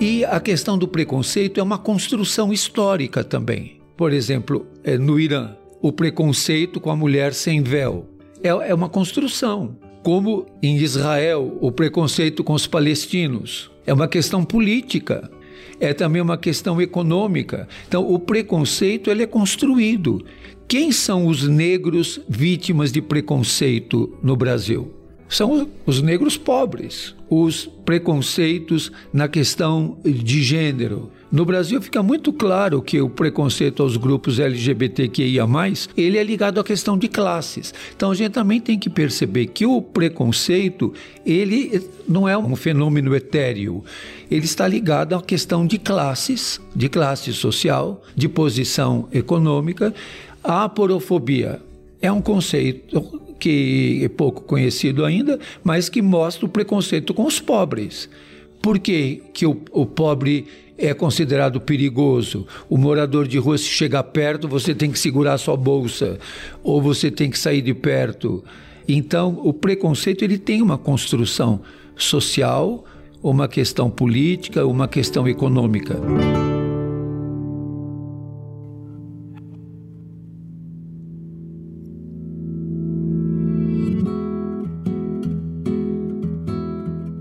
E a questão do preconceito é uma construção histórica também. Por exemplo, é, no Irã, o preconceito com a mulher sem véu é, é uma construção. Como em Israel, o preconceito com os palestinos é uma questão política é também uma questão econômica. Então, o preconceito ele é construído. Quem são os negros vítimas de preconceito no Brasil? São os negros pobres, os preconceitos na questão de gênero. No Brasil fica muito claro que o preconceito aos grupos LGBTQIA+, ele é ligado à questão de classes. Então a gente também tem que perceber que o preconceito, ele não é um fenômeno etéreo. Ele está ligado à questão de classes, de classe social, de posição econômica. A aporofobia é um conceito que é pouco conhecido ainda, mas que mostra o preconceito com os pobres. Por que, que o, o pobre é considerado perigoso. O morador de rua, se chegar perto, você tem que segurar sua bolsa ou você tem que sair de perto. Então, o preconceito ele tem uma construção social, uma questão política, uma questão econômica.